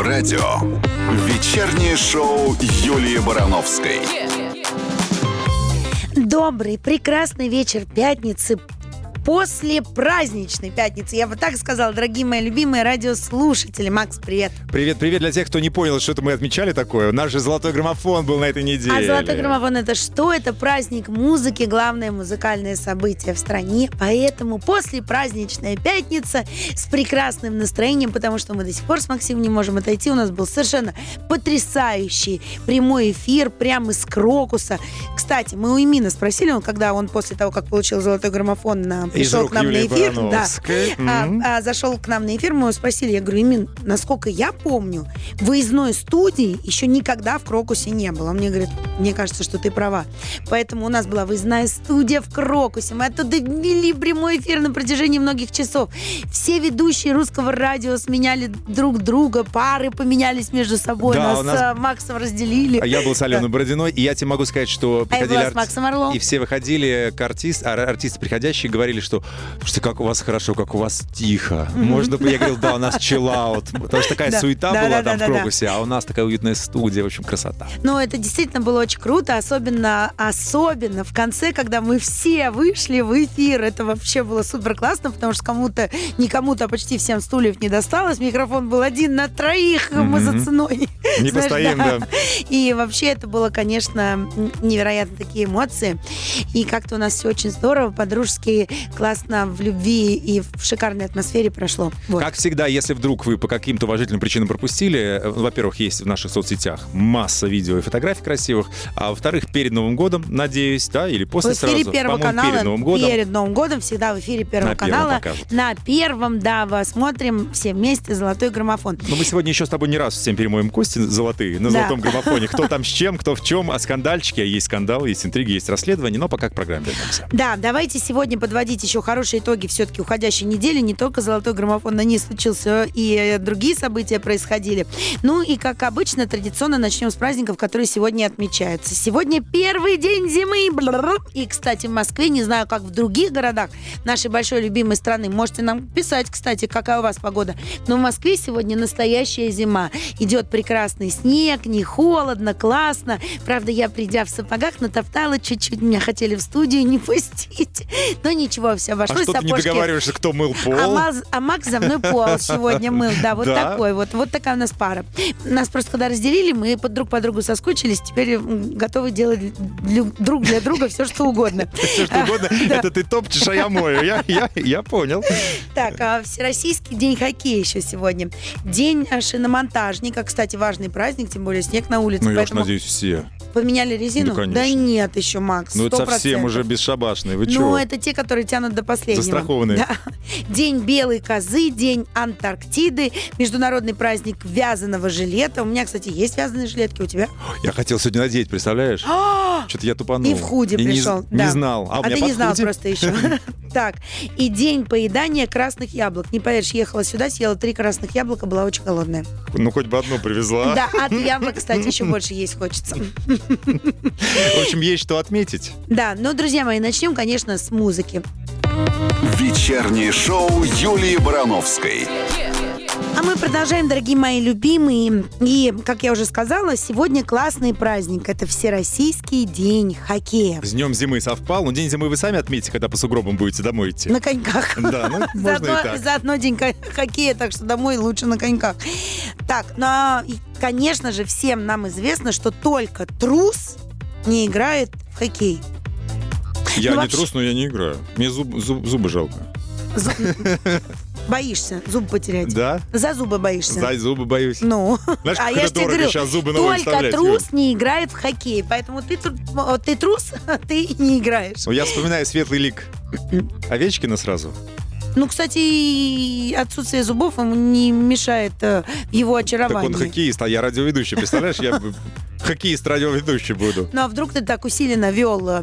Радио вечернее шоу Юлии Барановской. Добрый, прекрасный вечер пятницы после праздничной пятницы. Я бы так сказала, дорогие мои любимые радиослушатели. Макс, привет. Привет, привет для тех, кто не понял, что это мы отмечали такое. Наш же золотой граммофон был на этой неделе. А золотой граммофон это что? Это праздник музыки, главное музыкальное событие в стране. Поэтому после праздничная пятница с прекрасным настроением, потому что мы до сих пор с Максимом не можем отойти. У нас был совершенно потрясающий прямой эфир прямо из Крокуса. Кстати, мы у Эмина спросили, он, когда он после того, как получил золотой граммофон на пришел к нам Юлии на эфир, да, mm-hmm. а, а, зашел к нам на эфир, мы его спросили, я говорю, Имин, насколько я помню, выездной студии еще никогда в Крокусе не было. Он мне говорит, мне кажется, что ты права. Поэтому у нас была выездная студия в Крокусе. Мы оттуда вели прямой эфир на протяжении многих часов. Все ведущие русского радио сменяли друг друга, пары поменялись между собой, да, нас, нас... Максом разделили. А я был с Аленой. Бородиной, и я тебе могу сказать, что приходили а я была с Максом Орлом. И все выходили к артист, артисты приходящие говорили, что что как у вас хорошо, как у вас тихо. Можно бы, я говорил, да, у нас чиллаут. Потому что такая суета была там в Крокусе, а у нас такая уютная студия, в общем, красота. Ну, это действительно было очень круто, особенно, особенно в конце, когда мы все вышли в эфир. Это вообще было супер классно, потому что кому-то, не кому-то, а почти всем стульев не досталось. Микрофон был один на троих, мы за ценой. Не постоим, да. И вообще это было, конечно, невероятно такие эмоции. И как-то у нас все очень здорово, по-дружески, классно в любви и в шикарной атмосфере прошло. Вот. Как всегда, если вдруг вы по каким-то уважительным причинам пропустили, э, во-первых, есть в наших соцсетях масса видео и фотографий красивых, а во-вторых, перед Новым годом, надеюсь, да, или после в эфире сразу, Первого канала перед Новым годом. Перед Новым годом всегда в эфире Первого на канала. Первом на Первом, да, смотрим все вместе «Золотой граммофон». Но мы сегодня еще с тобой не раз всем перемоем кости золотые на да. «Золотом граммофоне». Кто там с чем, кто в чем, а скандальчики, а есть скандал, есть интриги, есть расследование, но пока к программе вернемся. Да, давайте сегодня подводить еще хороший хорошие итоги все-таки уходящей недели. Не только золотой граммофон на ней случился, и другие события происходили. Ну и, как обычно, традиционно начнем с праздников, которые сегодня отмечаются. Сегодня первый день зимы. И, кстати, в Москве, не знаю, как в других городах нашей большой любимой страны, можете нам писать, кстати, какая у вас погода. Но в Москве сегодня настоящая зима. Идет прекрасный снег, не холодно, классно. Правда, я, придя в сапогах, натоптала чуть-чуть. Меня хотели в студию не пустить. Но ничего, все обошлось а что ты не договариваешься, кто мыл пол? А, Маз, а Макс за мной пол сегодня мыл. Да, вот да? такой вот. Вот такая у нас пара. Нас просто когда разделили, мы под друг по другу соскучились, теперь готовы делать друг для друга все, что угодно. Все, что угодно. Это ты топчешь, а я мою. Я понял. Так, а Всероссийский день хоккея еще сегодня. День шиномонтажника. Кстати, важный праздник, тем более снег на улице. Ну, я надеюсь, все. Поменяли резину? Да, да нет еще, Макс. Ну, это совсем уже бесшабашные. Вы ну, это те, которые тянут до последнего. Застрахованные. Да. День белой козы, день Антарктиды, международный праздник вязаного жилета. У меня, кстати, есть вязаные жилетки, у тебя? Я хотел сегодня надеть, представляешь? А! Что-то я тупанул. И в худи пришел. Не, не знал. А, а ты не знал просто еще. Так, и день поедания красных яблок. Не поверишь, ехала сюда, съела три красных яблока, была очень голодная. Ну, хоть бы одно привезла. Да, от яблок, кстати, еще больше есть хочется. В общем, есть что отметить. Да, но, друзья мои, начнем, конечно, с музыки. Вечернее шоу Юлии Барановской. А мы продолжаем, дорогие мои любимые. И, как я уже сказала, сегодня классный праздник. Это Всероссийский день хоккея. С днем зимы совпал. Но день зимы вы сами отметите, когда по сугробам будете домой идти. На коньках. Да, ну, можно и так. Заодно день хоккея, так что домой лучше на коньках. Так, ну, и, конечно же, всем нам известно, что только трус не играет в хоккей. Я ну, не вообще... трус, но я не играю. Мне зуб, зуб, зубы жалко. Зуб... Боишься зуб потерять? Да. За зубы боишься? За зубы боюсь. Ну. Знаешь, а я же тебе говорю, сейчас зубы только трус не играет в хоккей. Поэтому ты, ты трус, а ты не играешь. Ну, я вспоминаю светлый лик Овечкина сразу. Ну, кстати, отсутствие зубов ему не мешает э, его очарованию. Так он хоккеист, а я радиоведущий, представляешь? Я хоккеист радиоведущий буду. Ну, а вдруг ты так усиленно вел э,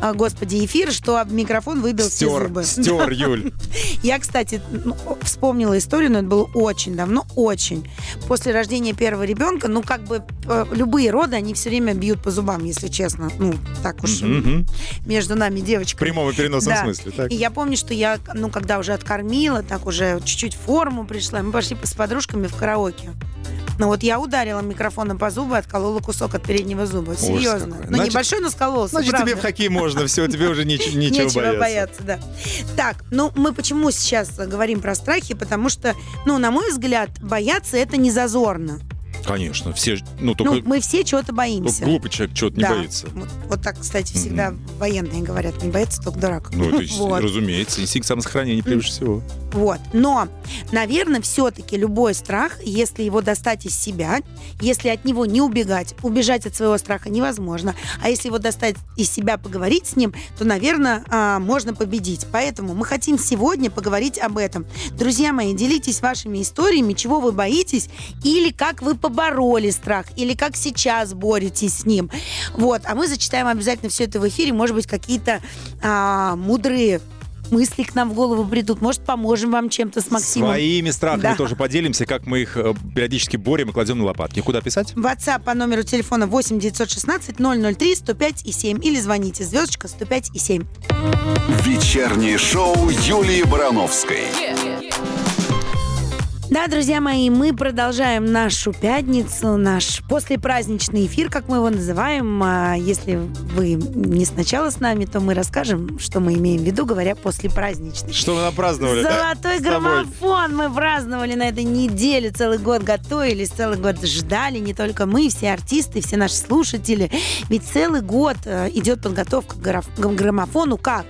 а, господи, эфир, что микрофон выбил стер, все зубы. Стер, Юль. Я, кстати, ну, вспомнила историю, но это было очень давно, очень. После рождения первого ребенка, ну, как бы э, любые роды, они все время бьют по зубам, если честно. Ну, так уж между нами девочками. И переносном смысле, так. И я помню, что я, ну, когда уже откормила, так уже чуть-чуть форму пришла, мы пошли с подружками в караоке Ну вот я ударила микрофоном по зубу, отколола кусок от переднего зуба. Серьезно. какой. Ну Значит- небольшой, но скололся. Значит, правда. тебе в хоккей можно, все, тебе уже нич- нечего, Нечего бояться. бояться, да. Так, ну мы почему сейчас говорим про страхи? Потому что, ну, на мой взгляд, бояться это не зазорно. Конечно, все, ну, только, Ну, мы все чего-то только боимся. глупый человек чего-то не Да. боится. Вот, вот так, кстати, всегда военные говорят, не боится только дурак. Ну, это, Вот. разумеется, инстинкт самосохранения прежде всего. Вот. Но, наверное, все-таки любой страх, если его достать из себя, если от него не убегать, убежать от своего страха невозможно. А если его достать из себя, поговорить с ним, то, наверное, а, можно победить. Поэтому мы хотим сегодня поговорить об этом. Друзья мои, делитесь вашими историями, чего вы боитесь, или как вы побороли страх, или как сейчас боретесь с ним. Вот. А мы зачитаем обязательно все это в эфире. Может быть, какие-то а, мудрые мысли к нам в голову придут. Может, поможем вам чем-то с Максимом. Своими страхами Да. тоже поделимся, как мы их э, периодически борем и кладем на лопатки. Куда писать? WhatsApp по номеру телефона 8 916 003 105 и 7 или звоните звездочка 105 и 7. Вечернее шоу Юлии Барановской. Да, друзья мои, мы продолжаем нашу пятницу, наш послепраздничный эфир, как мы его называем. А Если вы не сначала с нами, то мы расскажем, что мы имеем в виду, говоря послепраздничный. Что мы напраздновали? да? Золотой тобой. граммофон мы праздновали на этой неделе. Целый год готовились, целый год ждали. Не только мы, все артисты, все наши слушатели. Ведь целый год э, идет подготовка к граммофону. Как?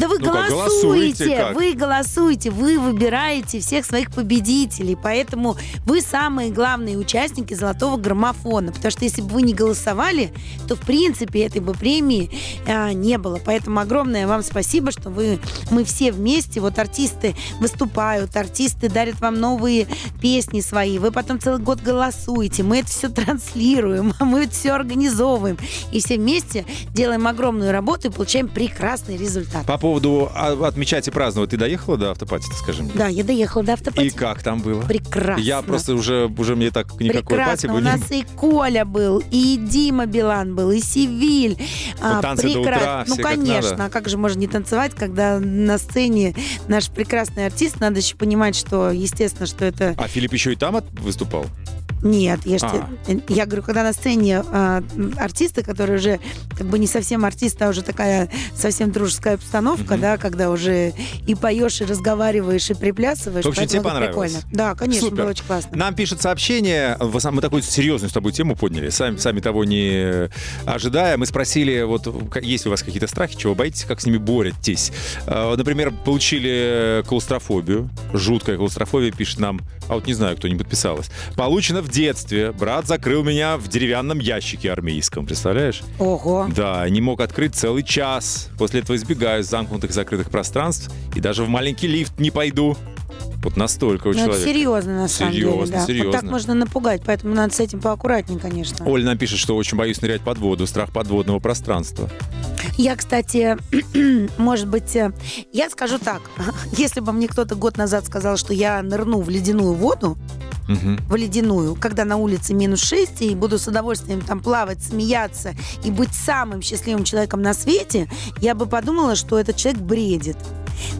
Да вы Ну как, голосуете, голосуйте как? вы голосуете, вы выбираете всех своих победителей, поэтому вы самые главные участники золотого граммофона, потому что если бы вы не голосовали, то в принципе этой бы премии а, не было. Поэтому огромное вам спасибо, что вы, мы все вместе, вот артисты выступают, артисты дарят вам новые песни свои, вы потом целый год голосуете, мы это все транслируем, мы это все организовываем, и все вместе делаем огромную работу и получаем прекрасный результат. По поводу а, отмечать и праздновать, ты доехала до автопати, скажи мне? Да, я доехала до автопати. И как там было? Прекрасно. Я просто уже, уже мне так никакой пати Прекрасно. бы У нас и Коля был, и Дима Билан был, и Сивиль. А, танцы до утра, Ну, как конечно. надо. А как же можно не танцевать, когда на сцене наш прекрасный артист? Надо еще понимать, что, естественно, что это... А Филипп еще и там выступал? Нет, я, А. те- я говорю, когда на сцене а, артисты, которые уже как бы не совсем артисты, а уже такая совсем дружеская обстановка, Мгм. да, когда уже и поешь, и разговариваешь, и приплясываешь. В общем, тебе понравилось? Прикольно. Да, конечно, Супер. было очень классно. Нам пишет сообщение, мы такую серьезную с тобой тему подняли, сами, сами того не ожидая. Мы спросили, вот есть ли у вас какие-то страхи, чего боитесь, как с ними боретесь. Э, Например, получили клаустрофобию, жуткая клаустрофобия, пишет нам, а вот не знаю, кто не подписалась. Получено в детстве. Брат закрыл меня в деревянном ящике армейском, представляешь? Ого. Да, не мог открыть целый час. После этого избегаю замкнутых закрытых пространств и даже в маленький лифт не пойду. Вот настолько у Ну, это человека. серьезно, на самом Серьезно, деле. Да. Вот так серьезно. можно напугать, поэтому надо с этим поаккуратнее, конечно. Оля нам пишет, что очень боюсь нырять под воду, страх подводного пространства. Я, кстати, может быть, э, я скажу так. Если бы мне кто-то год назад сказал, что я нырну в ледяную воду, Мгм. в ледяную, когда на улице минус 6, и буду с удовольствием там плавать, смеяться и быть самым счастливым человеком на свете, я бы подумала, что этот человек бредит.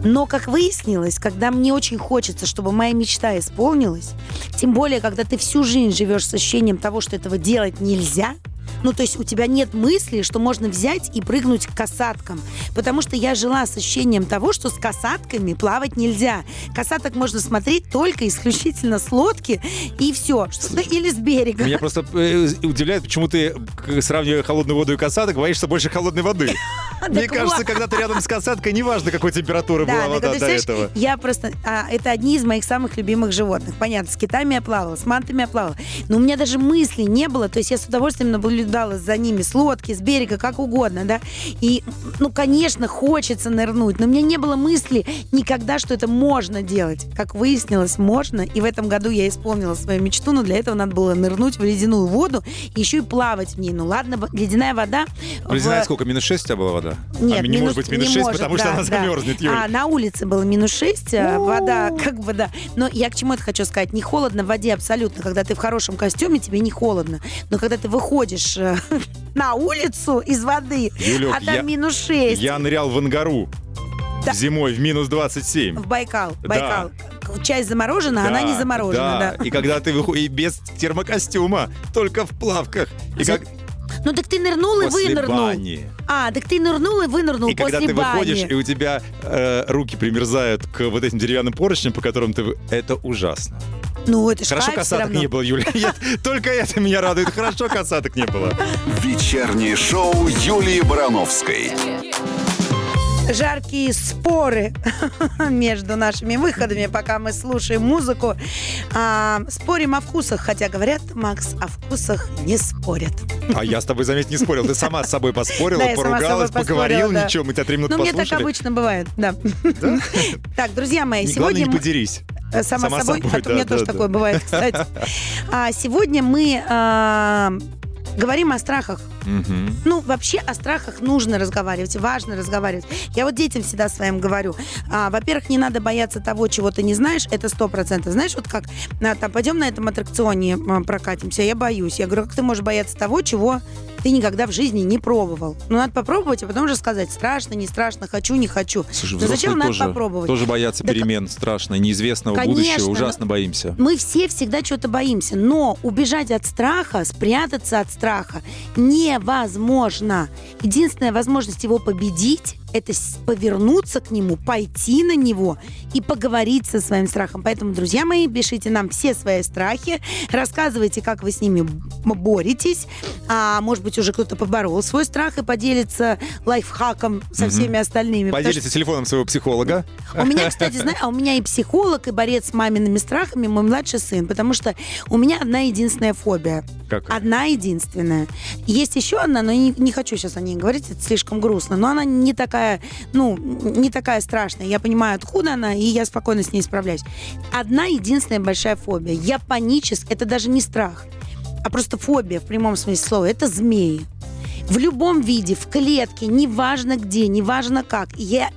Но, как выяснилось, когда мне очень хочется, чтобы моя мечта исполнилась, тем более, когда ты всю жизнь живешь с ощущением того, что этого делать нельзя, ну, то есть у тебя нет мысли, что можно взять и прыгнуть к касаткам. Потому что я жила с ощущением того, что с касатками плавать нельзя. Касаток можно смотреть только исключительно с лодки и все. Или с берега. Меня просто э, удивляет, почему ты, сравнивая холодную воду и касаток, боишься больше холодной воды. Мне кажется, когда ты рядом с касаткой, неважно, какой температуры была Да, вода так, до ты знаешь, этого. я просто... а, это одни из моих самых любимых животных. Понятно, с китами я плавала, с мантами я плавала. Но у меня даже мыслей не было. То есть я с удовольствием наблюдала за ними с лодки, с берега, как угодно, да. И, ну, конечно, хочется нырнуть, но у меня не было мысли никогда, что это можно делать. Как выяснилось, можно. И в этом году я исполнила свою мечту, но для этого надо было нырнуть в ледяную воду и еще и плавать в ней. Ну ладно, ледяная вода... в- Ледяная сколько? Минус 6 у тебя была вода? нет, а не может быть минус не 6, может, потому что да, она да. замерзнет, Юль. А на улице было минус 6, а вода как бы, да. Но я к чему это хочу сказать? Не холодно в воде абсолютно. Когда ты в хорошем костюме, тебе не холодно. Но когда ты выходишь э, на улицу из воды, Юлек, а там я- минус 6, Я нырял в Ангару Да. зимой в минус 27. в Байкал, Да. Байкал. часть заморожена, а она не заморожена, да. И когда ты выходишь без термокостюма, только в плавках. И как... Ну так ты нырнул и После вынырнул. бани. А, так ты нырнул и вынырнул И после когда ты бани. выходишь, и у тебя э, руки примерзают к вот этим деревянным поручням, по которым ты... вы- Это ужасно. Ну, это ж Хорошо кайф всё касаток равно. не было, Юля. Я- Только это меня радует. Хорошо касаток не было. Вечернее шоу Юлии Барановской. Жаркие споры между нашими выходами, пока мы слушаем музыку. А, спорим о вкусах, хотя говорят, Макс, о вкусах не спорят. А я с тобой, заметь, не спорил. Ты сама с собой поспорила, Да, поругалась, поговорил, да. ничего, мы тебя три минуты Ну, мне так послушали. обычно бывает, да. Так, друзья мои, Не- Главное, сегодня не мы... поделись. Э, Сама, Сама собой, собой, а то у меня да, тоже да, такое да. бывает, кстати. А сегодня мы а, говорим о страхах. Мгм. Ну, вообще о страхах нужно разговаривать, важно разговаривать. Я вот детям всегда своим говорю. А, во-первых, не надо бояться того, чего ты не знаешь, это сто процентов. Знаешь, вот как, на, там, пойдем на этом аттракционе прокатимся, я боюсь. Я говорю, как ты можешь бояться того, чего ты никогда в жизни не пробовал? Ну, надо попробовать, а потом уже сказать, страшно, не страшно, хочу, не хочу. Слушай, взрослые зачем надо тоже, попробовать? тоже боятся Да перемен страшно, неизвестного Конечно, будущего, но- ужасно боимся. Мы все всегда чего-то боимся, но убежать от страха, спрятаться от страха невозможно. Единственная возможность его победить это повернуться к нему, пойти на него и поговорить со своим страхом. Поэтому, друзья мои, пишите нам все свои страхи, рассказывайте, как вы с ними боретесь. А может быть, уже кто-то поборол свой страх и поделится лайфхаком со всеми остальными. Поделитесь телефоном своего психолога. у меня, кстати, знаешь, а у меня и психолог, и борец с мамиными страхами, мой младший сын, потому что у меня одна единственная фобия. Какая? Одна единственная. Есть еще одна, но не, не хочу сейчас о ней говорить, это слишком грустно, но она не такая, ну, не такая страшная. Я понимаю, откуда она, и я спокойно с ней справляюсь. Одна единственная большая фобия. Я панически, это даже не страх, а просто фобия в прямом смысле слова. Это змеи. В любом виде, в клетке, неважно где, неважно как. Я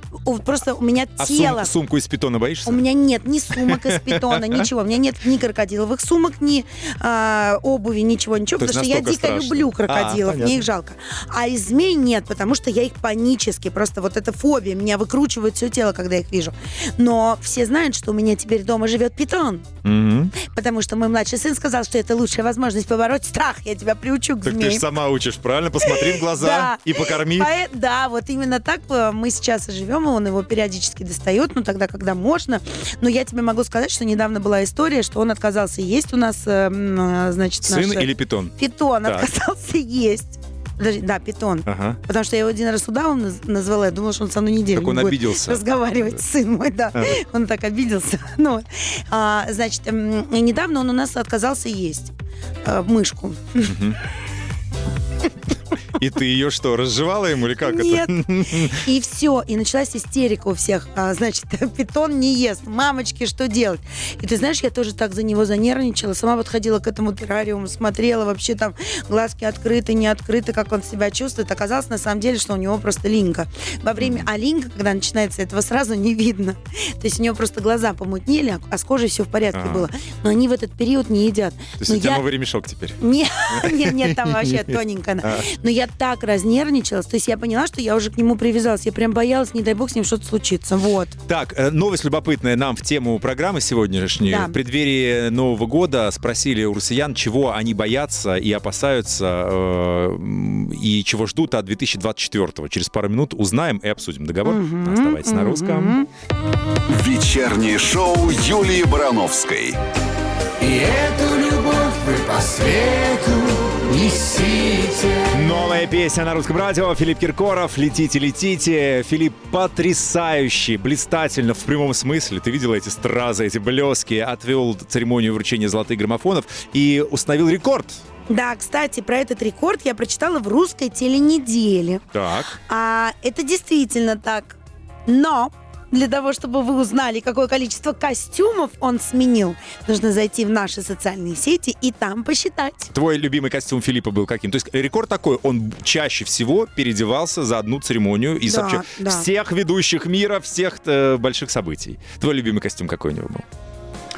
просто у меня А сум- тело. сумку из питона боишься? У меня нет ни сумок из питона, ничего. У меня нет ни крокодиловых сумок, ни а, обуви, ничего, ничего. То потому что я дико страшно? люблю А, крокодилов, понятно. мне их жалко. А из змей нет, потому что я их панически, просто вот эта фобия, меня выкручивает все тело, когда я их вижу. Но все знают, что у меня теперь дома живет питон, Мгм. потому что мой младший сын сказал, что это лучшая возможность побороть страх. Я тебя приучу к Так ты змеям. же сама учишь, правильно? Посмотри в глаза Да. и покорми. Да, вот именно так э, мы сейчас и живем, и он его периодически достает, ну тогда, когда можно. Но я тебе могу сказать, что недавно была история, что он отказался есть у нас, э, м, э, значит, Сын наш, э, или питон? питон Так. отказался есть. Подожди, да, питон. Ага. Потому что я его один раз удавом наз- назвала, я думала, что он со мной неделю Так он будет обиделся. разговаривать, сын мой, да. Ага. Он так обиделся. Ну. А, значит, м, и недавно он у нас отказался есть э, мышку. И ты ее что, разжевала ему или как Нет. это? И все, и началась истерика у всех. А, значит, питон не ест. Мамочки, что делать? И ты знаешь, я тоже так за него занервничала. Сама подходила к этому террариуму, смотрела вообще там глазки открыты, не открыты, как он себя чувствует. Оказалось, на самом деле, что у него просто линька. Во время, а линька, когда начинается, этого сразу не видно. То есть у него просто глаза помутнели, а- а с кожей все в порядке Ага. было. Но они в этот период не едят. То есть Но у тебя я- новый ремешок теперь. нет, нет, нет, там вообще тоненько. А. Но я так разнервничалась, то есть я поняла, что я уже к нему привязалась. Я прям боялась, не дай бог, с ним что-то случится. Вот. Так, э, новость любопытная нам в тему программы сегодняшней. Да. В преддверии Нового года спросили у россиян, чего они боятся и опасаются, э, и чего ждут от 2024. Через пару минут узнаем и обсудим договор. Мгм, Оставайтесь на русском. Вечернее шоу Юлии Барановской. И эту любовь вы по свету несите. Новая песня на русском радио. Филипп Киркоров. Летите, летите. Филипп потрясающий, блистательно в прямом смысле. Ты видела эти стразы, эти блески. Отвел церемонию вручения золотых граммофонов и установил рекорд. Да, кстати, про этот рекорд я прочитала в русской теленеделе. Так. А это действительно так. Но для того, чтобы вы узнали, какое количество костюмов он сменил, нужно зайти в наши социальные сети и там посчитать. Твой любимый костюм Филиппа был каким? То есть рекорд такой, он чаще всего переодевался за одну церемонию из Да, вообще да. всех ведущих мира, всех э, больших событий. Твой любимый костюм какой у него был?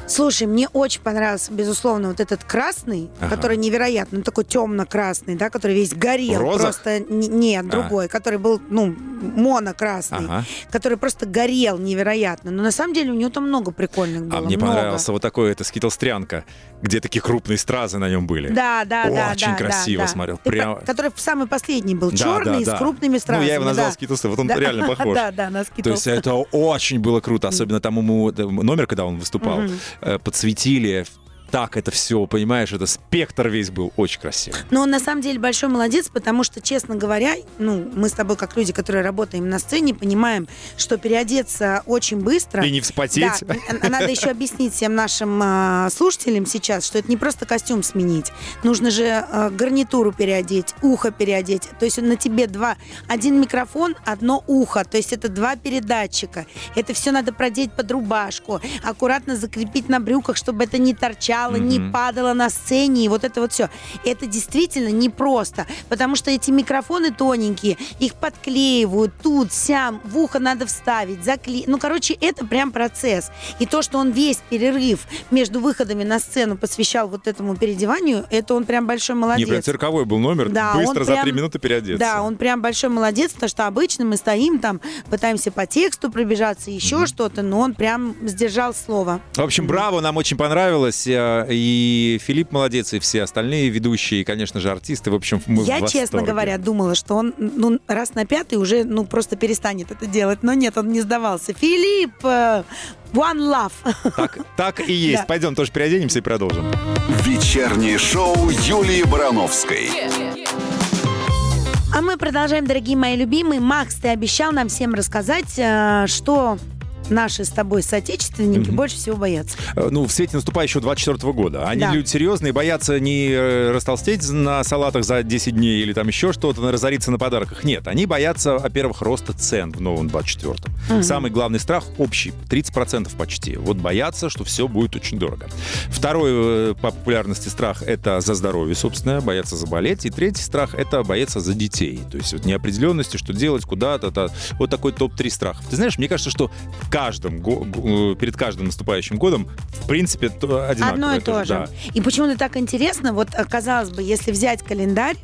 Слушай, мне очень понравился, безусловно, вот этот красный, Ага. который невероятно, ну, такой темно-красный, да, который весь горел. В розах? Просто нет, другой, который был, ну, моно-красный, Ага. который просто горел невероятно. Но на самом деле у него там много прикольных было. А мне много. понравился вот такой, это скитлстрянка, где такие крупные стразы на нем были. Да, да, да. Очень да, красиво да, да. смотрел, Ты прям- про- Который самый последний был, Да, черный, да, да. с крупными стразами. Ну, я его назвал да. скитлсы, вот он Да, реально похож. Да, да, на То скитлс. есть это очень было круто, особенно там ему номер, когда он выступал, подсветили так это все, понимаешь, это спектр весь был очень красивый. Но он на самом деле большой молодец, потому что, честно говоря, ну, мы с тобой, как люди, которые работаем на сцене, понимаем, что переодеться очень быстро. И не вспотеть. Да, а- надо еще объяснить всем нашим а, слушателям сейчас, что это не просто костюм сменить. Нужно же а, гарнитуру переодеть, ухо переодеть. То есть на тебе два, один микрофон, одно ухо. То есть это два передатчика. Это все надо продеть под рубашку, аккуратно закрепить на брюках, чтобы это не торчало, не Мгм. падало на сцене, и вот это вот все. Это действительно непросто, потому что эти микрофоны тоненькие, их подклеивают тут, сям, в ухо надо вставить, заклеить. Ну, короче, это прям процесс. И то, что он весь перерыв между выходами на сцену посвящал вот этому переодеванию, это он прям большой молодец. Не, прям цирковой был номер, Да, быстро за прям- три минуты переодеться. Да, он прям большой молодец, потому что обычно мы стоим там, пытаемся по тексту пробежаться, еще что-то, но он прям сдержал слово. В общем, браво, нам очень понравилось. Э, И Филипп молодец, и все остальные ведущие, и, конечно же, артисты. В общем, мы в Я, честно восторге. говоря, думала, что он ну, раз на пятый уже ну, просто перестанет это делать. Но нет, он не сдавался. Филипп, э, One Love. Так, так и есть. Да. Пойдем тоже переоденемся и продолжим. Вечернее шоу Юлии Барановской. А мы продолжаем, дорогие мои любимые. Макс, ты обещал нам всем рассказать, э, что наши с тобой соотечественники Мгм. больше всего боятся. Э, Ну, в свете наступающего 24 года. Они Да. люди серьезные, боятся не э, растолстеть на салатах за 10 дней или там еще что-то, разориться на подарках. Нет, они боятся, во-первых, роста цен в новом 24-м. Самый главный страх общий, 30% почти. Вот боятся, что все будет очень дорого. Второй э, по популярности страх — это за здоровье, собственно, боятся заболеть. И третий страх — это боятся за детей. То есть вот неопределенности, что делать, куда-то. Вот такой топ-3 страхов. Ты знаешь, мне кажется, что каждым, э, перед каждым наступающим годом, в принципе, одинаково. Одно и то же, же. да. И почему-то так интересно, вот э, казалось бы, если взять календарь,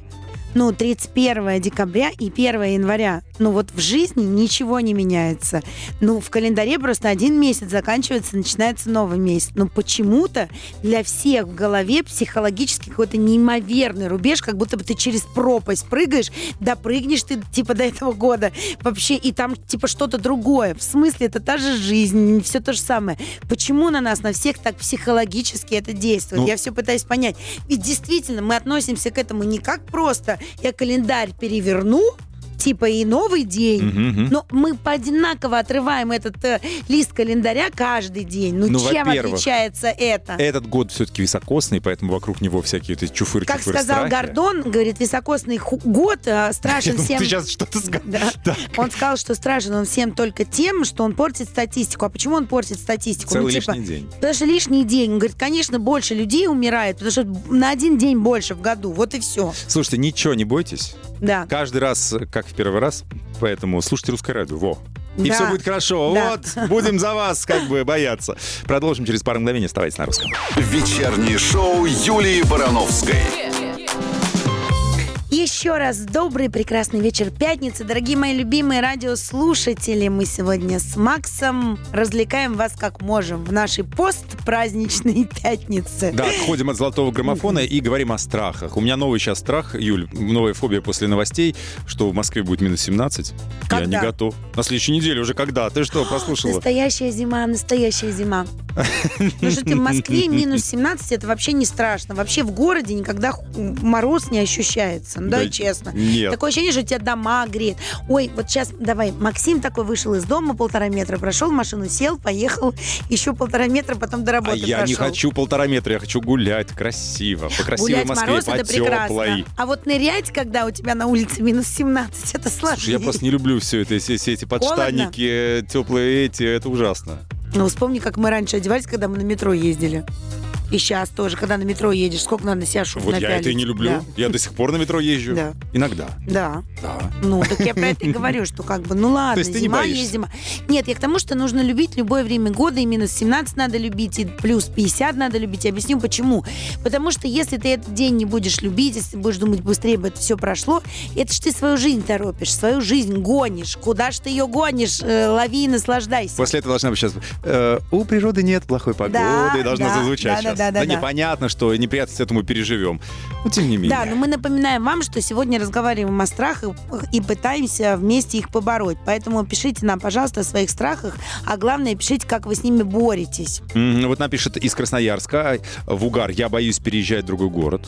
ну, 31 декабря и 1 января, ну вот в жизни ничего не меняется. Ну, в календаре просто один месяц заканчивается, начинается новый месяц. Но почему-то для всех в голове психологически какой-то неимоверный рубеж, как будто бы ты через пропасть прыгаешь, допрыгнешь ты типа до этого года вообще, и там типа что-то другое. В смысле, это та же жизнь, все то же самое. Почему на нас, на всех так психологически это действует? Ну- Я все пытаюсь понять. Ведь действительно мы относимся к этому не как просто я календарь переверну, типа и новый день, Мгм, мгм. но мы одинаково отрываем этот э, лист календаря каждый день. Ну, Ну, чем отличается это? Этот год все-таки високосный, поэтому вокруг него всякие эти чуфыры Как сказал Гордон, говорит, високосный год э, страшен всем. Ты сейчас что-то сказал. Да. Он сказал, что страшен он всем только тем, что он портит статистику. А почему он портит статистику? Целый ну, типа, лишний день. Потому что лишний день. Он говорит, конечно, больше людей умирает, потому что на один день больше в году. Вот и все. Слушайте, ничего не бойтесь. Да. Каждый раз, э, как в первый раз, поэтому слушайте русское радио. Во. И Да. все будет хорошо. Да. Вот, будем за вас как бы бояться. Продолжим через пару мгновений. Оставайтесь на русском. Вечернее шоу Юлии Барановской. Еще раз добрый, прекрасный вечер пятницы. Дорогие мои любимые радиослушатели, мы сегодня с Максом развлекаем вас как можем в нашей постпраздничной пятнице. Да, отходим от золотого граммофона и говорим о страхах. У меня новый сейчас страх, Юль, новая фобия после новостей, что в Москве будет минус 17. Я Когда? не готов. На следующей неделе уже когда? Ты что, послушала? Настоящая зима, настоящая зима. Ну что ты в Москве минус 17, это вообще не страшно. Вообще в городе никогда мороз не ощущается. Ну дай Да честно. Нет. Такое ощущение, что тебя дома греет. Ой, вот сейчас давай. Максим такой вышел из дома полтора метра, прошел машину, сел, поехал еще полтора метра, потом до А работы я не прошел. хочу полтора метра, я хочу гулять красиво, по красивой Гулять Москве, мороз по это прекрасно. теплой. А вот нырять, когда у тебя на улице минус 17, это сложнее. Слушай, я просто не люблю все это, все, все эти подштанники, теплые эти, это ужасно. Ну, вспомни, как мы раньше одевались, когда мы на метро ездили. И сейчас тоже, когда на метро едешь, сколько надо себя шуб Вот я напялить. это и не люблю. Да. Я до сих пор на метро езжу. Да. Иногда. Да. Да. Ну, так я про это и говорю, что как бы, ну ладно, есть ты не зима боишься? есть зима. Нет, я к тому, что нужно любить любое время года, и минус 17 надо любить, и плюс 50 надо любить. Я объясню, почему. Потому что если ты этот день не будешь любить, если будешь думать, быстрее бы это все прошло, это ж ты свою жизнь торопишь, свою жизнь гонишь. Куда ж ты ее гонишь? Э, лови и наслаждайся. После этого должна быть сейчас... э, у природы нет плохой погоды, Да, и должно да, зазвучать да, сейчас. Да, да, да. непонятно, что неприятность этому переживем. Но тем не менее. Да, но мы напоминаем вам, что сегодня разговариваем о страхах и пытаемся вместе их побороть. Поэтому пишите нам, пожалуйста, о своих страхах, а главное, пишите, как вы с ними боретесь. Вот напишет из Красноярска в угар. Я боюсь переезжать в другой город.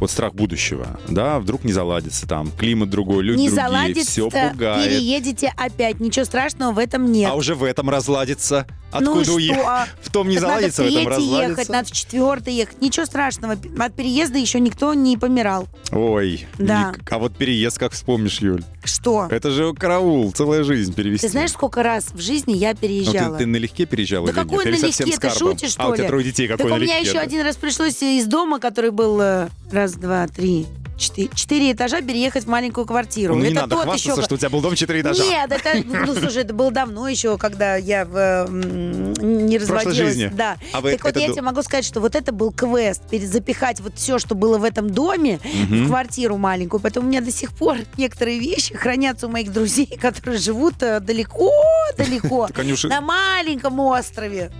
Вот страх будущего, да, вдруг не заладится там, климат другой, люди не другие, заладится, все пугает. переедете опять. Ничего страшного в этом нет. А уже в этом разладится. Ну Откуда что? уехать? А В том не Так заладится, в этом третий ехать, разладится. надо в четвертый ехать. Ничего страшного. От переезда еще никто не помирал. Ой, Да. ник- а вот переезд, как вспомнишь, Юль? Что? Это же караул, целая жизнь перевести. Ты знаешь, сколько раз в жизни я Ну, ты, переезжала? ты налегке переезжала Да или нет? какой совсем налегке? Ты шутишь, что А у тебя ли? трое детей, какой Так у меня еще один раз пришлось из дома, который был э, раз, два, три, четыре, четыре этажа, переехать в маленькую квартиру. Ну, не это надо тот хвастаться, еще... что у тебя был дом 4 этажа. Нет, это, ну, слушай, это было давно еще, когда я в, м, не разводилась. жизни. Да. А вы так вот это я тебе могу сказать, что вот это был квест, запихать вот все, что было в этом доме, в квартиру маленькую. Поэтому у меня до сих пор некоторые вещи хранятся у моих друзей, которые живут э, далеко-далеко, на маленьком острове.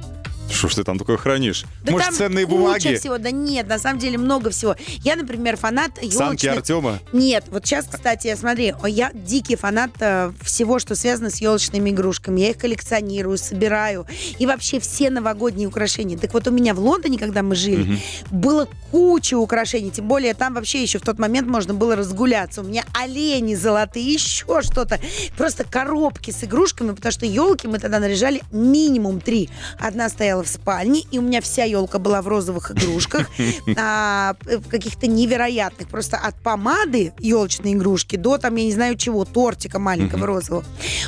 Что ж ты там такое хранишь? Да Может, там ценные куча бумаги? всего. Да нет, на самом деле много всего. Я, например, фанат Санки елочных Артема? нет, вот сейчас, кстати, смотри, я дикий фанат э, всего, что связано с елочными игрушками. Я их коллекционирую, собираю. И вообще все новогодние украшения. Так вот у меня в Лондоне, когда мы жили, было куча украшений. Тем более там вообще еще в тот момент можно было разгуляться. У меня олени золотые, еще что-то. Просто коробки с игрушками, потому что елки мы тогда наряжали минимум три. Одна стояла в спальне, и у меня вся елка была в розовых игрушках, а, в каких-то невероятных. Просто от помады елочной игрушки до там, я не знаю чего, тортика маленького розового.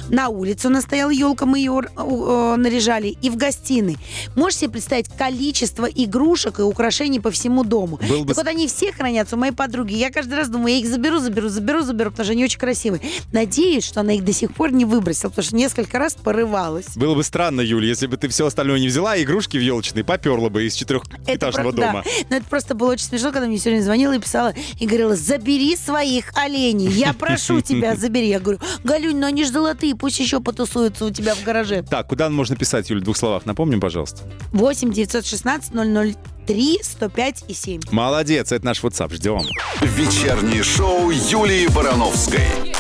На улице у нас стояла елка, мы ее э, наряжали, и в гостиной. Можешь себе представить количество игрушек и украшений по всему дому? Был бы Так вот они все хранятся у моей подруги. Я каждый раз думаю, я их заберу, заберу, заберу, заберу, потому что они очень красивые. Надеюсь, что она их до сих пор не выбросила, потому что несколько раз порывалась. Было бы странно, Юль, если бы ты все остальное не взяла, а игрушки в елочные поперла бы из четырехэтажного про- да. дома. Но это просто было очень смешно, когда мне все время звонила и писала, и говорила, забери своих оленей, я прошу тебя, забери. Я говорю, Галюнь, ну они же золотые, пусть еще потусуются у тебя в гараже. Так, куда можно писать, Юль, в двух словах? Напомним, пожалуйста. 8 916 003 105 и 7. Молодец, это наш WhatsApp, ждем. Вечернее шоу Юлии Барановской.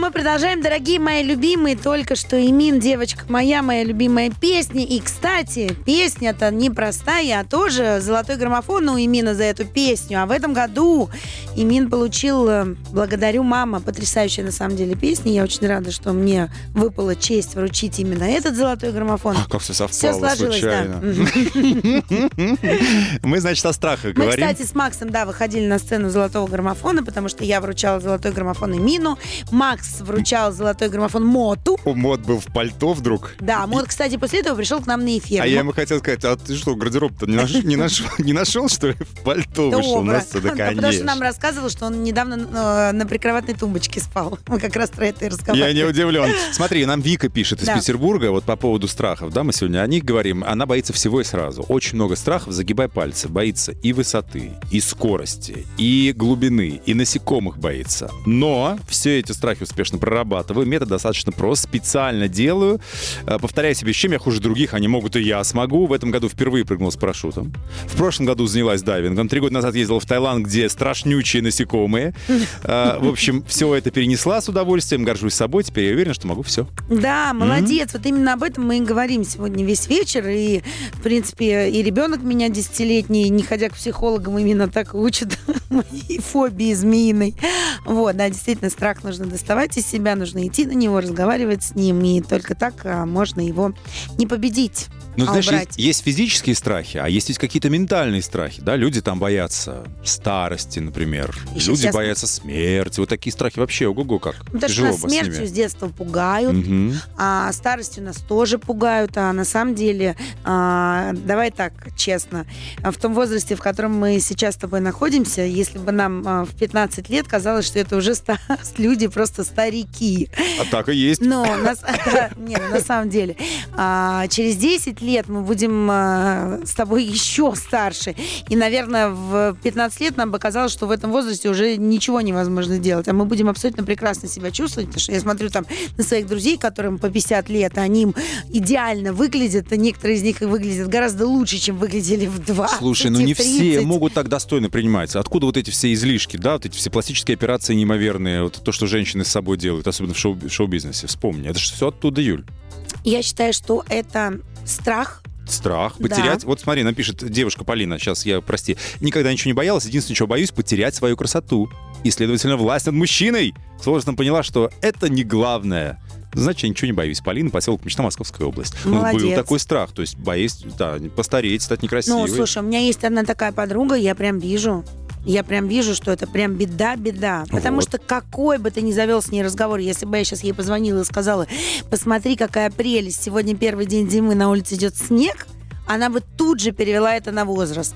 Мы продолжаем, дорогие мои любимые, только что Имин, девочка моя, моя любимая песня. И, кстати, песня-то не простая, а тоже золотой граммофон у Имина за эту песню. А в этом году Имин получил, э, благодарю мама, потрясающая на самом деле песня. Я очень рада, что мне выпала честь вручить именно этот золотой граммофон. А, как все совпало Все сложилось, случайно. да. Мы, значит, о страхах Мы, говорим. кстати, с Максом, да, выходили на сцену золотого граммофона, потому что я вручала золотой граммофон Имину, Макс вручал золотой граммофон Моту. О, Мод был в пальто вдруг. Да, Мот, кстати, после этого пришел к нам на эфир. А я ему хотел сказать, а ты что, гардероб-то не, наш- не нашел, не нашел, что ли? В пальто вышел на Добро. сцену? Да, Да, потому что нам рассказывал, что он недавно э, на прикроватной тумбочке спал. Мы как раз про это и Я разговаривали. не удивлен. Смотри, нам Вика пишет из Да. Петербурга вот по поводу страхов. Да, мы сегодня о них говорим. Она боится всего и сразу. Очень много страхов, загибай пальцы. Боится и высоты, и скорости, и глубины, и насекомых боится. Но все эти страхи успешно прорабатываю. Метод достаточно прост. Специально делаю. Э, Повторяю себе, чем я хуже других, они могут и я смогу. В этом году впервые прыгнул с парашютом. В прошлом году занялась дайвингом. Три года назад ездила в Таиланд, где страшнючие насекомые. Э, В общем, все это перенесла с удовольствием. Горжусь собой. Теперь я уверен, что могу все. Да, молодец. Вот именно об этом мы и говорим сегодня весь вечер. И, в принципе, и ребенок меня десятилетний, не ходя к психологам, именно так учат моей фобии змеиной. Вот, да, действительно, страх нужно доставать из из себя, нужно идти на него, разговаривать с ним, и только так а, можно его не победить. Ну, а знаешь, есть, есть физические страхи, а есть ведь какие-то ментальные страхи, да? Люди там боятся старости, например. Еще Люди сейчас- боятся смерти. Вот такие страхи вообще, ого-го, как. Потому что Тяжело нас бы с смертью ними. с детства пугают, Мгм. а старостью нас тоже пугают, а на самом деле, а, давай так, честно, в том возрасте, в котором мы сейчас с тобой находимся, если бы нам а, в 15 лет казалось, что это уже старость, люди просто старики. А так и есть. Но на, не, на самом деле, а, через 10 лет мы будем а, с тобой еще старше. И, наверное, в 15 лет нам бы казалось, что в этом возрасте уже ничего невозможно делать. А мы будем абсолютно прекрасно себя чувствовать. Потому что я смотрю там на своих друзей, которым по 50 лет, они им идеально выглядят. А некоторые из них и выглядят гораздо лучше, чем выглядели в 20 Слушай, ну не и 30. все могут так достойно принимать. Откуда вот эти все излишки, да, вот эти все пластические операции неимоверные, вот то, что женщины с собой делают, особенно в шоу- шоу-бизнесе. Вспомни, это же все оттуда, Юль. Я считаю, что это страх Страх, Да. потерять. Вот смотри, напишет девушка Полина, сейчас я, прости, никогда ничего не боялась, единственное, чего боюсь, потерять свою красоту. И, следовательно, власть над мужчиной. С возрастом поняла, что это не главное. Значит, я ничего не боюсь. Полина, поселок Мечта, Московская область. Ну, был Молодец. такой страх, то есть боюсь, да, постареть, стать некрасивой. Ну, слушай, у меня есть одна такая подруга, я прям вижу. Я прям вижу, что это прям беда-беда. Потому Вот. что какой бы ты ни завел с ней разговор, если бы я сейчас ей позвонила и сказала, посмотри, какая прелесть, сегодня первый день зимы, на улице идет снег, она бы тут же перевела это на возраст.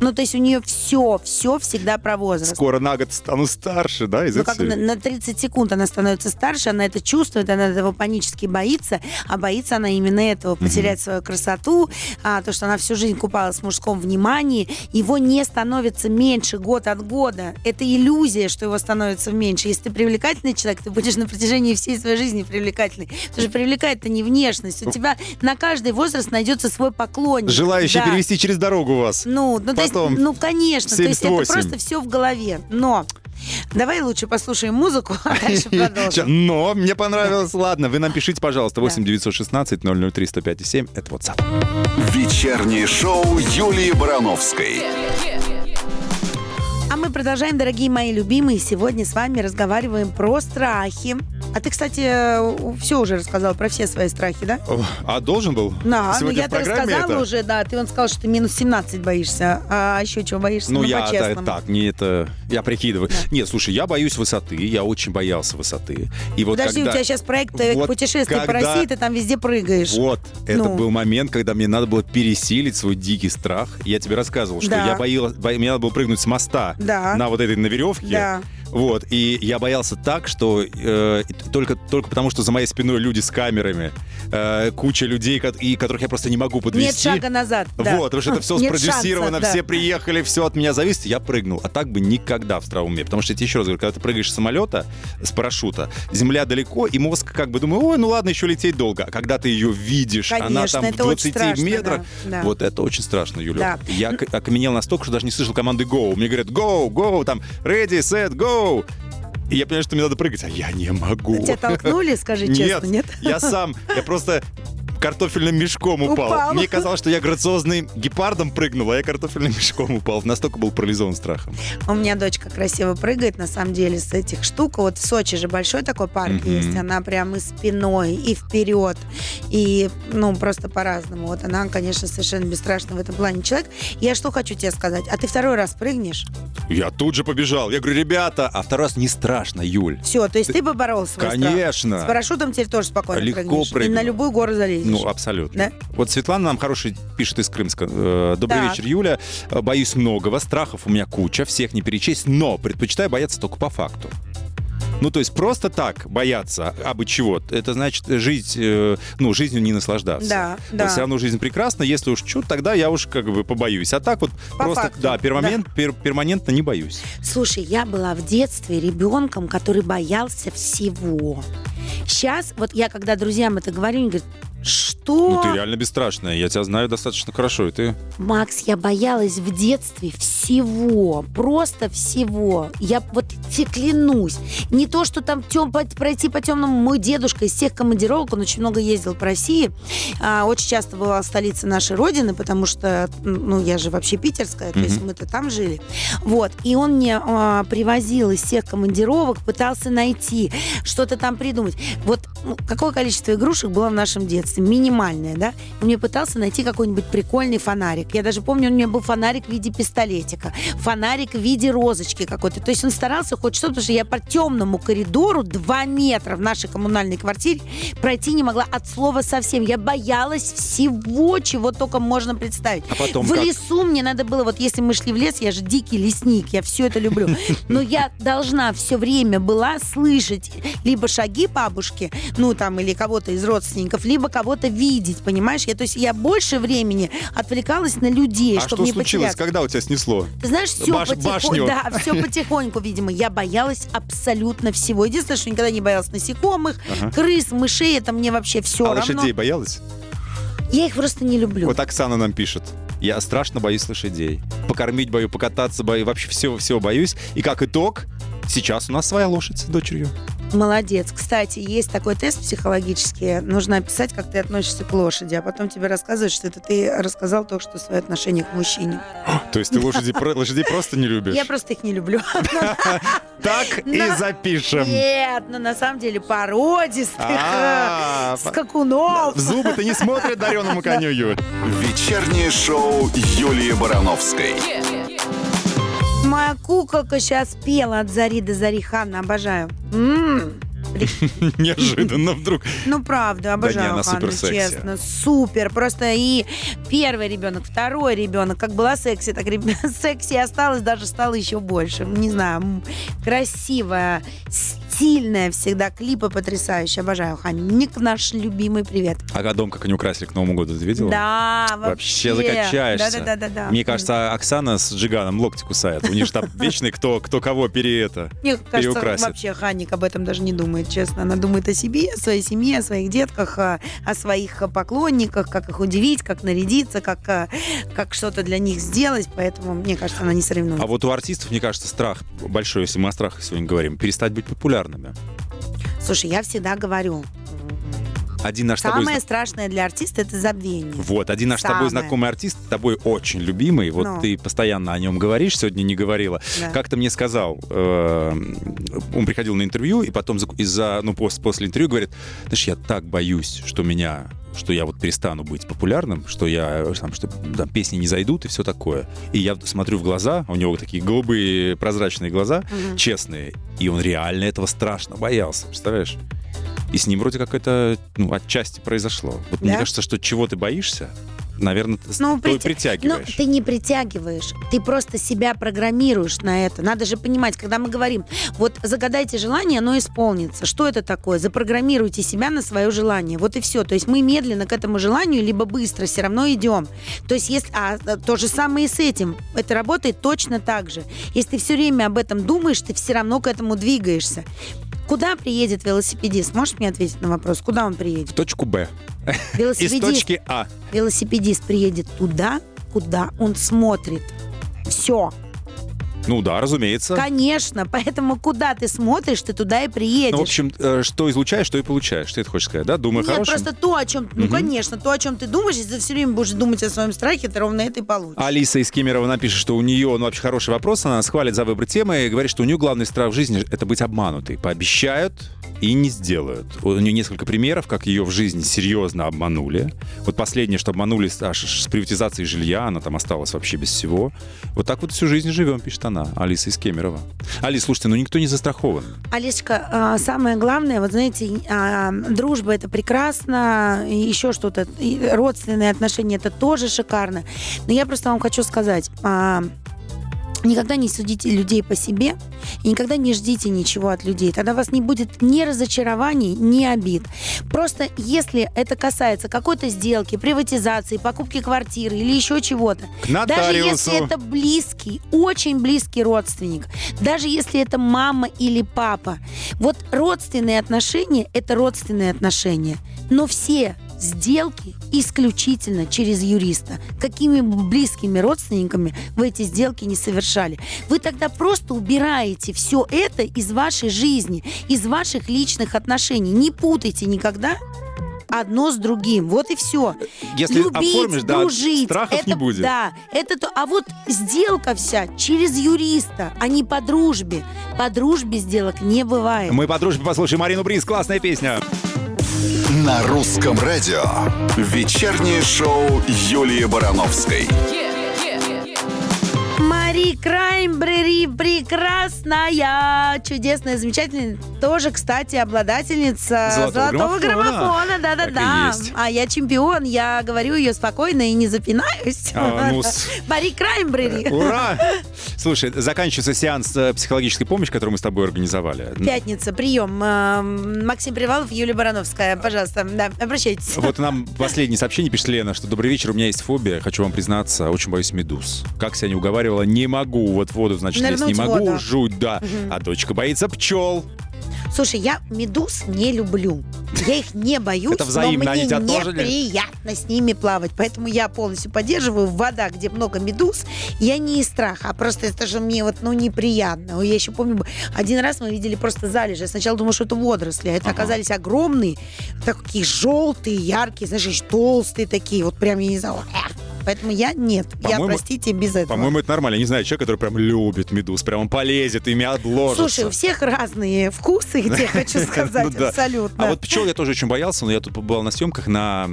Ну, то есть у нее все, все всегда про возраст. Скоро на год стану старше, да, из Ну, как на, на 30 секунд она становится старше, она это чувствует, она этого панически боится, а боится она именно этого, потерять свою красоту, а, то, что она всю жизнь купалась в мужском внимании, его не становится меньше год от года. Это иллюзия, что его становится меньше. Если ты привлекательный человек, ты будешь на протяжении всей своей жизни привлекательный. Потому что привлекает-то не внешность. У тебя на каждый возраст найдется свой поклонник. Желающий Да. перевести через дорогу вас. Ну, ну, то есть, Потом ну, конечно, то есть это 78. просто все в голове. Но давай лучше послушаем музыку, а дальше продолжим. Но мне понравилось. Ладно, вы нам пишите, пожалуйста, 8 916 003 105 7. Это WhatsApp. Вечернее шоу Юлии Барановской. А мы продолжаем, дорогие мои любимые. Сегодня с вами разговариваем про страхи. А ты, кстати, все уже рассказал про все свои страхи, да? А должен был? Да, ну Сегодня я в то программе рассказала это? уже, да. Ты он сказал, что ты минус 17 боишься. А еще чего боишься? Ну, Ну, я та- так, не это... Я прикидываю. Да. Нет, слушай, я боюсь высоты, я очень боялся высоты. И вот Подожди, когда... у тебя сейчас проект э, Вот путешествий по когда- России, ты там везде прыгаешь. Вот, это Ну. был момент, когда мне надо было пересилить свой дикий страх. Я тебе рассказывал, что Да. я боялась, бо- мне надо было прыгнуть с моста Да. На вот этой на веревке. Да. Вот, и я боялся так, что э, только, только потому, что за моей спиной люди с камерами, э, куча людей, ко- и которых я просто не могу подвести. Нет шага назад. да. Вот, потому что это все Нет спродюсировано, шанса, да. все приехали, все от меня зависит, я прыгнул. А так бы никогда в здравом уме. Потому что я тебе еще раз говорю, когда ты прыгаешь с самолета, с парашюта, земля далеко, и мозг как бы думает, ой, ну ладно, еще лететь долго. А когда ты ее видишь, она Конечно, там в это очень 20 страшно, метрах, да, да. вот это очень страшно, Юля. Да. Я окаменел настолько, что даже не слышал команды go. Мне говорят, go, go, там, ready, set, go. И я понимаю, что мне надо прыгать, а я не могу. Тебя толкнули, скажи честно, нет? я сам, я просто картофельным мешком упал. Упал. Мне казалось, что я грациозным гепардом прыгнул, а я картофельным мешком упал. Настолько был парализован страхом. У меня дочка красиво прыгает, на самом деле, с этих штук. Вот в Сочи же большой такой парк Мгм. есть. Она прям и спиной, и вперед. И, ну, просто по-разному. Вот она, конечно, совершенно бесстрашна в этом плане человек. Я что хочу тебе сказать? А ты второй раз прыгнешь? Я тут же побежал. Я говорю, ребята, а второй раз не страшно, Юль. Все, то есть ты свой страх? Конечно. С парашютом теперь тоже спокойно Легко прыгнешь. И прыгну. на любую гору залезешь. Ну, абсолютно. Да? Вот Светлана нам хороший пишет из Крымска. Э, Добрый Так. вечер, Юля. Э, Боюсь многого, страхов у меня куча, всех не перечесть, но предпочитаю бояться только по факту. Ну, то есть просто так бояться, а бы чего, это значит жить, э, ну, жизнью не наслаждаться. Да, да. Все равно жизнь прекрасна, если уж что, тогда я уж как бы побоюсь. А так вот По просто, факту, да, перманент, пер- перманентно не боюсь. Слушай, я была в детстве ребенком, который боялся всего. Сейчас, вот я когда друзьям это говорю, они говорят, что? Ну, ты реально бесстрашная, я тебя знаю достаточно хорошо, и ты... Макс, я боялась в детстве всего. просто всего. Я вот тебе клянусь. Не то, что там тем, пройти по темному. Мой дедушка из всех командировок, он очень много ездил по России. А, очень часто была столица нашей родины, потому что, ну, я же вообще питерская, то есть мы-то там жили. Вот. И он мне а, привозил из всех командировок, пытался найти, что-то там придумать. Вот ну, какое количество игрушек было в нашем детстве? Минимальное, да? Он мне пытался найти какой-нибудь прикольный фонарик. Я даже помню, у меня был фонарик в виде пистолетика, фонарик в виде розочки какой-то. То есть он старался хоть что-то, потому что я по темному коридору 2 метра в нашей коммунальной квартире пройти не могла от слова совсем. Я боялась всего, чего только можно представить. А потом в как? лесу мне надо было, вот если мы шли в лес, я же дикий лесник, я все это люблю. Но я должна все время была слышать либо шаги бабушки, ну там, или кого-то из родственников, либо кого-то видеть, понимаешь? Я, то есть я больше времени отвлекалась на людей, А чтобы что не случилось, потеряться. когда у тебя снесло? Ты знаешь, все Баш- потихоньку, да, все потихоньку, видимо. Я боялась абсолютно всего. Единственное, что никогда не боялась насекомых, Ага. крыс, мышей, это мне вообще все а равно. лошадей боялась? Я их просто не люблю. Вот Оксана нам пишет. Я страшно боюсь лошадей. Покормить боюсь, покататься боюсь, вообще всего, всего боюсь. И как итог, сейчас у нас своя лошадь с дочерью. Молодец. Кстати, есть такой тест психологический. Нужно описать, как ты относишься к лошади, а потом тебе рассказывают, что это ты рассказал только что свое отношение к мужчине. То есть ты лошади, про- лошадей просто не любишь? Я просто их не люблю. Так и запишем. Нет, но на самом деле породистых, А, э, скакунов. В зубы-то не смотрят дареному коню, Юль. Вечернее шоу Юлии Барановской. Моя куколка сейчас пела от зари до зари, Ханна, обожаю. Неожиданно вдруг. Ну, правда, обожаю она Ханну, честно. Супер. Просто и первый ребенок, второй ребенок, как была секси, так реб- секси осталось, даже стало еще больше. Не знаю, красивая, стильная всегда, клипы потрясающие. Обожаю Ханну. Ник наш любимый, привет. А дом как они украсили к Новому году, ты видела? Да, Вообще вообще. закачаешься. Да-да-да. Мне кажется, Оксана с Джиганом локти кусает. У них же там вечный кто, кто кого пере это. Мне кажется, вообще Ханик об этом даже не думает, честно. Она думает о себе, о своей семье, о своих детках, о, своих поклонниках, как их удивить, как нарядиться, как, э, как что-то для них сделать. Поэтому, мне кажется, она не соревнуется. А вот у артистов, мне кажется, страх большой, если мы о страхах сегодня говорим, перестать быть популярными. Слушай, я всегда говорю, Один наш тобой... самое зна- страшное для артиста это забвение. Вот, один наш с тобой знакомый артист, тобой очень любимый, вот Ну. ты постоянно о нем говоришь, сегодня не говорила. Да. Как-то мне сказал, э, он приходил на интервью, и потом за- из-за, ну, пос- после интервью говорит, знаешь, я так боюсь, что меня что я вот перестану быть популярным, что я там, что там, песни не зайдут и все такое. И я смотрю в глаза, у него такие голубые прозрачные глаза, Мгм. честные, и он реально этого страшно боялся, представляешь? И с ним вроде как это ну, отчасти произошло. Вот мне Да? кажется, что чего ты боишься, наверное, ты Ну, притягиваешь. Ну, ты не притягиваешь, ты просто себя программируешь на это. Надо же понимать, когда мы говорим, вот загадайте желание, оно исполнится. Что это такое? Запрограммируйте себя на свое желание. Вот и все. То есть мы медленно к этому желанию, либо быстро все равно идем. То есть если... А а, то же самое и с этим. Это работает точно так же. Если ты все время об этом думаешь, ты все равно к этому двигаешься. Куда приедет велосипедист? Можешь мне ответить на вопрос? Куда он В приедет? точку Б. Из Велосипедист точки А. велосипедист приедет туда, куда он смотрит. Все. Ну да, разумеется. Конечно. Поэтому куда ты смотришь, ты туда и приедешь. Ну, в общем, э, что излучаешь, то и получаешь. Ты это хочешь сказать, да? Думаю, Нет, хорошим. просто то, о чем... Ну, Мгм. конечно, то, о чем ты думаешь, если ты все время будешь думать о своем страхе, ты ровно это и получишь. Алиса из Кемерово напишет, что у нее, ну, вообще хороший вопрос, она нас хвалит за выбор темы и говорит, что у нее главный страх в жизни — это быть обманутой. Пообещают и не сделают. У нее несколько примеров, как ее в жизни серьезно обманули. Вот последнее, что обманули аж с приватизацией жилья, она там осталась вообще без всего. Вот так вот всю жизнь живем, пишет она, Алиса из Кемерово. Алис, слушайте, ну никто не застрахован. Алисочка, а, самое главное, вот знаете, а, дружба это прекрасно, еще что-то, родственные отношения это тоже шикарно. Но я просто вам хочу сказать, а, никогда не судите людей по себе и никогда не ждите ничего от людей. Тогда у вас не будет ни разочарований, ни обид. Просто если это касается какой-то сделки, приватизации, покупки квартиры или еще чего-то, даже если это близкий, очень близкий родственник, даже если это мама или папа, вот родственные отношения – это родственные отношения. Но все сделки исключительно через юриста. Какими близкими родственниками вы эти сделки не совершали. Вы тогда просто убираете все это из вашей жизни, из ваших личных отношений. Не путайте никогда одно с другим. Вот и все. Если Любить, оформишь, да, дружить. страхов это, не будет. Да, это то. А вот сделка вся через юриста, а не по дружбе. По дружбе сделок не бывает. Мы по дружбе послушаем Марину Бриз. Классная песня. На русском радио. Вечернее шоу Юлии Барановской. Мари Краймбрери прекрасная, чудесная, замечательная. Тоже, кстати, обладательница Золотого золотого граммофона. Да-да-да. А я чемпион, я говорю ее спокойно и не запинаюсь. А, ну, с- Мари Краймбрери. Ура! Слушай, заканчивается сеанс э, психологической помощи, который мы с тобой организовали. Пятница, прием. Эм, Максим Привалов, Юлия Барановская. Пожалуйста, да, обращайтесь. Вот нам последнее сообщение пишет Лена, что «Добрый вечер, у меня есть фобия, хочу вам признаться, очень боюсь медуз. Как себя не уговаривала, не могу, вот в воду, значит, не Нырнуть в могу, воду. жуть, да. А дочка боится пчел. Слушай, я медуз не люблю. Я их не боюсь, Это взаимно, но они мне тебя тоже не- неприятно с ними плавать. Поэтому я полностью поддерживаю вода, где много медуз. Я не из страха, а просто это же мне вот, ну, неприятно. Я еще помню, один раз мы видели просто залежи. Я сначала думала, что это водоросли, а это оказались огромные, такие желтые, яркие, знаешь, толстые такие. Вот прям, я не знаю. Поэтому я нет. Я, простите, без этого. По-моему, это нормально. Я не знаю, человек, который прям любит медуз, прям он полезет, ими отложится. Слушай, у всех разные вкусы, где хочу сказать, Ну абсолютно. А вот пчел я тоже очень боялся, но я тут побывал на съемках на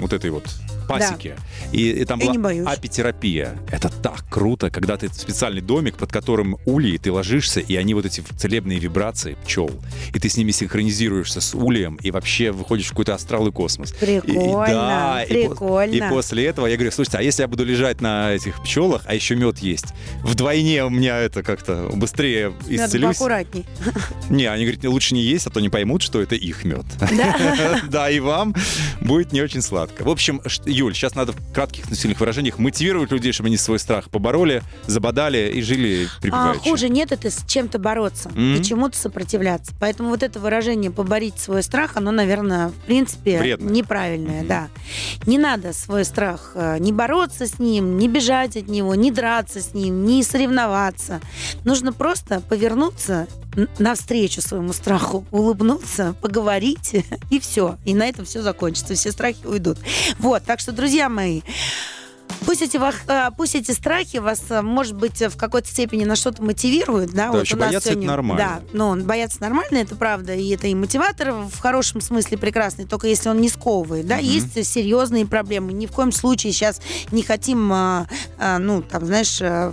вот этой вот пасеке. И, и там Я была апитерапия. Это так круто, когда ты специальный домик, под которым ульи, ты ложишься, и они вот эти целебные вибрации пчел, и ты с ними синхронизируешься с ульем, и вообще выходишь в какой-то астрал и космос. И- и- Прикольно, да, и по- прикольно. И, после этого я говорю, слушайте, а если я буду лежать на этих пчелах, а еще мед есть, вдвойне у меня это как-то быстрее Надо исцелюсь. поаккуратней. Не, они говорят, лучше не есть, а то не поймут, что это их мед. Да, и вам будет не очень сладко. В общем, Юль, сейчас надо в кратких, но сильных выражениях мотивировать людей, чтобы они свой страх побороли, забодали и жили А, хуже нет это с чем-то бороться Мгм. и чему-то сопротивляться. Поэтому вот это выражение «поборить свой страх», оно, наверное, в принципе Вредно. неправильное. Да. Не надо свой страх э, не бороться с ним, не бежать от него, не драться с ним, не соревноваться. Нужно просто повернуться навстречу своему страху, улыбнуться, поговорить, и все. И на этом все закончится, все страхи уйдут. Вот, так что, друзья мои, Пусть эти, а, пусть эти страхи вас, а, может быть, в какой-то степени на что-то мотивируют. Да, Да, вот у нас бояться это сегодня- нормально. Да, но бояться нормально, это правда. И это и мотиватор в хорошем смысле прекрасный, только если он не сковывает. Да, есть серьезные проблемы. Ни в коем случае сейчас не хотим, а, а, ну, там, знаешь, а,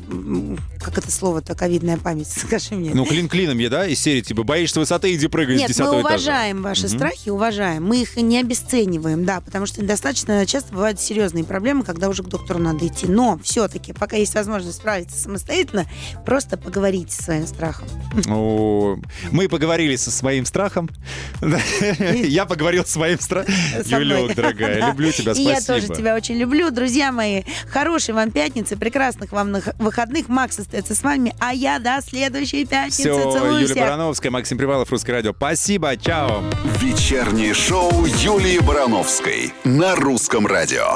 как это слово-то, ковидная память, скажи мне. Ну, клин клином да, из серии, типа, боишься высоты, иди прыгай с Нет, 10 мы этажа. уважаем ваши страхи, уважаем. Мы их не обесцениваем, да, потому что достаточно часто бывают серьезные проблемы, когда уже к доктору надо идти. Но все-таки, пока есть возможность справиться самостоятельно, просто поговорите со своим страхом. О, Мы поговорили со своим страхом. Я поговорил с своим страхом. Юлек, дорогая, люблю тебя, И я спасибо. тоже тебя очень люблю. Друзья мои, хорошей вам пятницы, прекрасных вам выходных. Макс остается с вами, а я до следующей пятницы. Все, Юлия. Барановская, Максим Привалов, Русское радио. Спасибо, чао. Вечернее шоу Юлии Барановской на русском радио.